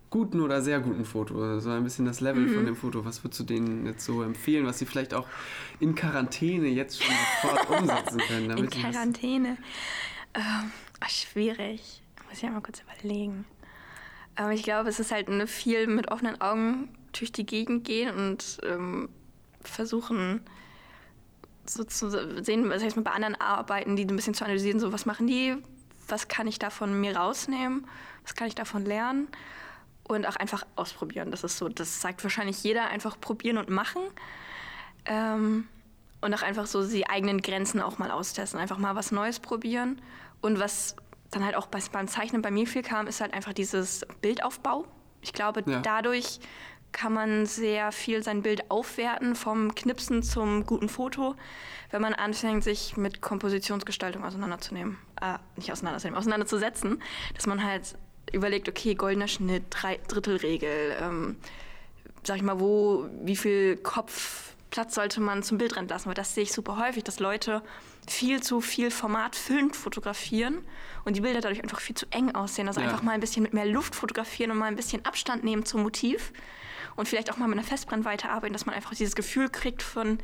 Speaker 1: guten oder sehr guten Foto, so ein bisschen das Level mhm. von dem Foto. Was würdest du denen jetzt so empfehlen, was sie vielleicht auch in Quarantäne jetzt schon sofort (laughs) umsetzen können?
Speaker 2: in Quarantäne? Ähm, schwierig. Muss ich ja mal kurz überlegen. Aber ich glaube, es ist halt eine viel mit offenen Augen durch die Gegend gehen und ähm, versuchen so zu sehen, was heißt bei anderen Arbeiten, die ein bisschen zu analysieren, so was machen die, was kann ich davon mir rausnehmen, was kann ich davon lernen und auch einfach ausprobieren. Das ist so, das sagt wahrscheinlich jeder, einfach probieren und machen. Ähm, und auch einfach so die eigenen Grenzen auch mal austesten, einfach mal was Neues probieren. Und was dann halt auch beim Zeichnen bei mir viel kam, ist halt einfach dieses Bildaufbau. Ich glaube, ja. dadurch kann man sehr viel sein Bild aufwerten, vom Knipsen zum guten Foto, wenn man anfängt, sich mit Kompositionsgestaltung auseinanderzunehmen. Äh, nicht auseinanderzunehmen, auseinanderzusetzen. Dass man halt überlegt, okay, goldener Schnitt, drei, Drittelregel, ähm, sag ich mal, wo, wie viel Kopf Platz sollte man zum Bildrand lassen, weil das sehe ich super häufig, dass Leute viel zu viel Format füllend fotografieren und die Bilder dadurch einfach viel zu eng aussehen. Also ja. einfach mal ein bisschen mit mehr Luft fotografieren und mal ein bisschen Abstand nehmen zum Motiv und vielleicht auch mal mit einer Festbrennweite arbeiten, dass man einfach dieses Gefühl kriegt von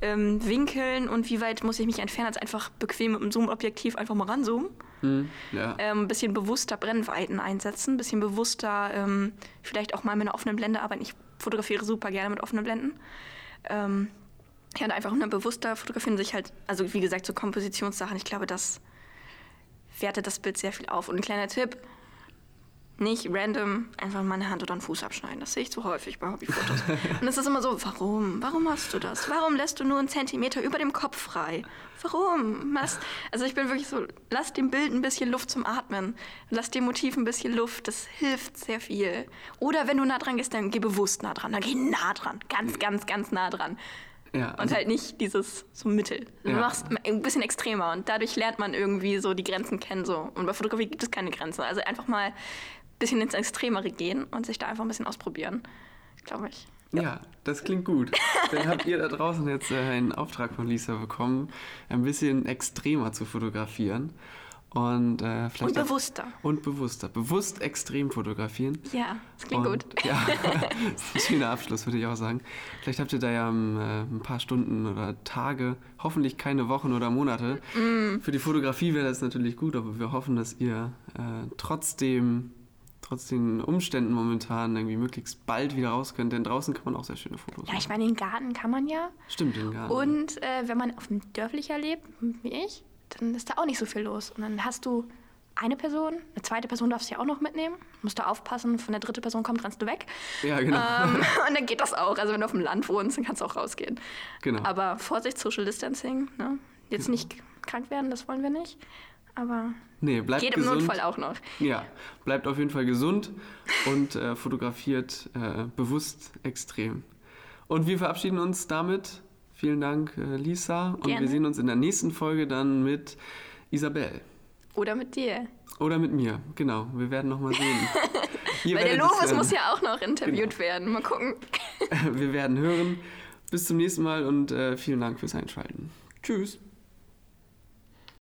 Speaker 2: ähm, Winkeln und wie weit muss ich mich entfernen, als einfach bequem mit dem Zoom-Objektiv einfach mal ranzoomen. Hm, ja. ähm, ein bisschen bewusster Brennweiten einsetzen, ein bisschen bewusster ähm, vielleicht auch mal mit einer offenen Blende arbeiten. Ich fotografiere super gerne mit offenen Blenden. Ähm, ja, und einfach eine bewusster fotografieren sich halt, also wie gesagt, so Kompositionssachen. Ich glaube, das wertet das Bild sehr viel auf. Und ein kleiner Tipp, nicht random einfach mal eine Hand oder einen Fuß abschneiden. Das sehe ich zu häufig bei Hobbyfotos. (laughs) Und es ist immer so, warum? Warum hast du das? Warum lässt du nur einen Zentimeter über dem Kopf frei? Warum? also ich bin wirklich so, lass dem Bild ein bisschen Luft zum Atmen. Lass dem Motiv ein bisschen Luft. Das hilft sehr viel. Oder wenn du nah dran gehst, dann geh bewusst nah dran. Dann geh nah dran. Ganz, ganz, ganz nah dran. Ja, also und halt nicht dieses so Mittel. Du ja. machst ein bisschen extremer und dadurch lernt man irgendwie so die Grenzen kennen. So. Und bei Fotografie gibt es keine Grenzen. Also einfach mal bisschen ins Extremere gehen und sich da einfach ein bisschen ausprobieren, glaube ich.
Speaker 1: Ja. ja. das klingt gut. Dann habt ihr da draußen jetzt äh, einen Auftrag von Lisa bekommen, ein bisschen extremer zu fotografieren. Und, äh, vielleicht
Speaker 2: und bewusster.
Speaker 1: Und bewusster. Bewusst extrem fotografieren.
Speaker 2: Ja, das klingt und,
Speaker 1: gut. (laughs) Ja, das ist ein schöner Abschluss, würde ich auch sagen. Vielleicht habt ihr da ja ähm, äh, ein paar Stunden oder Tage, hoffentlich keine Wochen oder Monate. Mm. Für die Fotografie wäre das natürlich gut, aber wir hoffen, dass ihr äh, trotzdem trotz den Umständen momentan irgendwie möglichst bald wieder raus könnt, denn draußen kann man auch sehr schöne Fotos
Speaker 2: machen. Ja, ich meine, den Garten kann man ja.
Speaker 1: Stimmt, den Garten.
Speaker 2: Und äh, wenn man auf dem Dörflicher lebt, wie ich, dann ist da auch nicht so viel los. Und dann hast du eine Person, eine zweite Person darfst du ja auch noch mitnehmen. Musst du aufpassen, von der dritten Person kommt, rennst du weg.
Speaker 1: Ja, genau.
Speaker 2: Ähm, (laughs) (laughs) und dann geht das auch. Also wenn du auf dem Land wohnst, dann kannst du auch rausgehen. Genau. Aber Vorsicht, Social Distancing. Ne? Jetzt genau. nicht krank werden, das wollen wir nicht aber
Speaker 1: nee, bleibt
Speaker 2: geht
Speaker 1: gesund.
Speaker 2: im Notfall auch noch.
Speaker 1: Ja, bleibt auf jeden Fall gesund und äh, fotografiert äh, bewusst extrem. Und wir verabschieden uns damit. Vielen Dank, äh, Lisa. Und Gerne. wir sehen uns in der nächsten Folge dann mit Isabel.
Speaker 2: Oder mit dir.
Speaker 1: Oder mit mir, genau. Wir werden nochmal sehen. (laughs)
Speaker 2: Weil der Lovis muss ja auch noch interviewt genau. werden. Mal gucken. (laughs)
Speaker 1: wir werden hören. Bis zum nächsten Mal und äh, vielen Dank fürs Einschalten. Tschüss.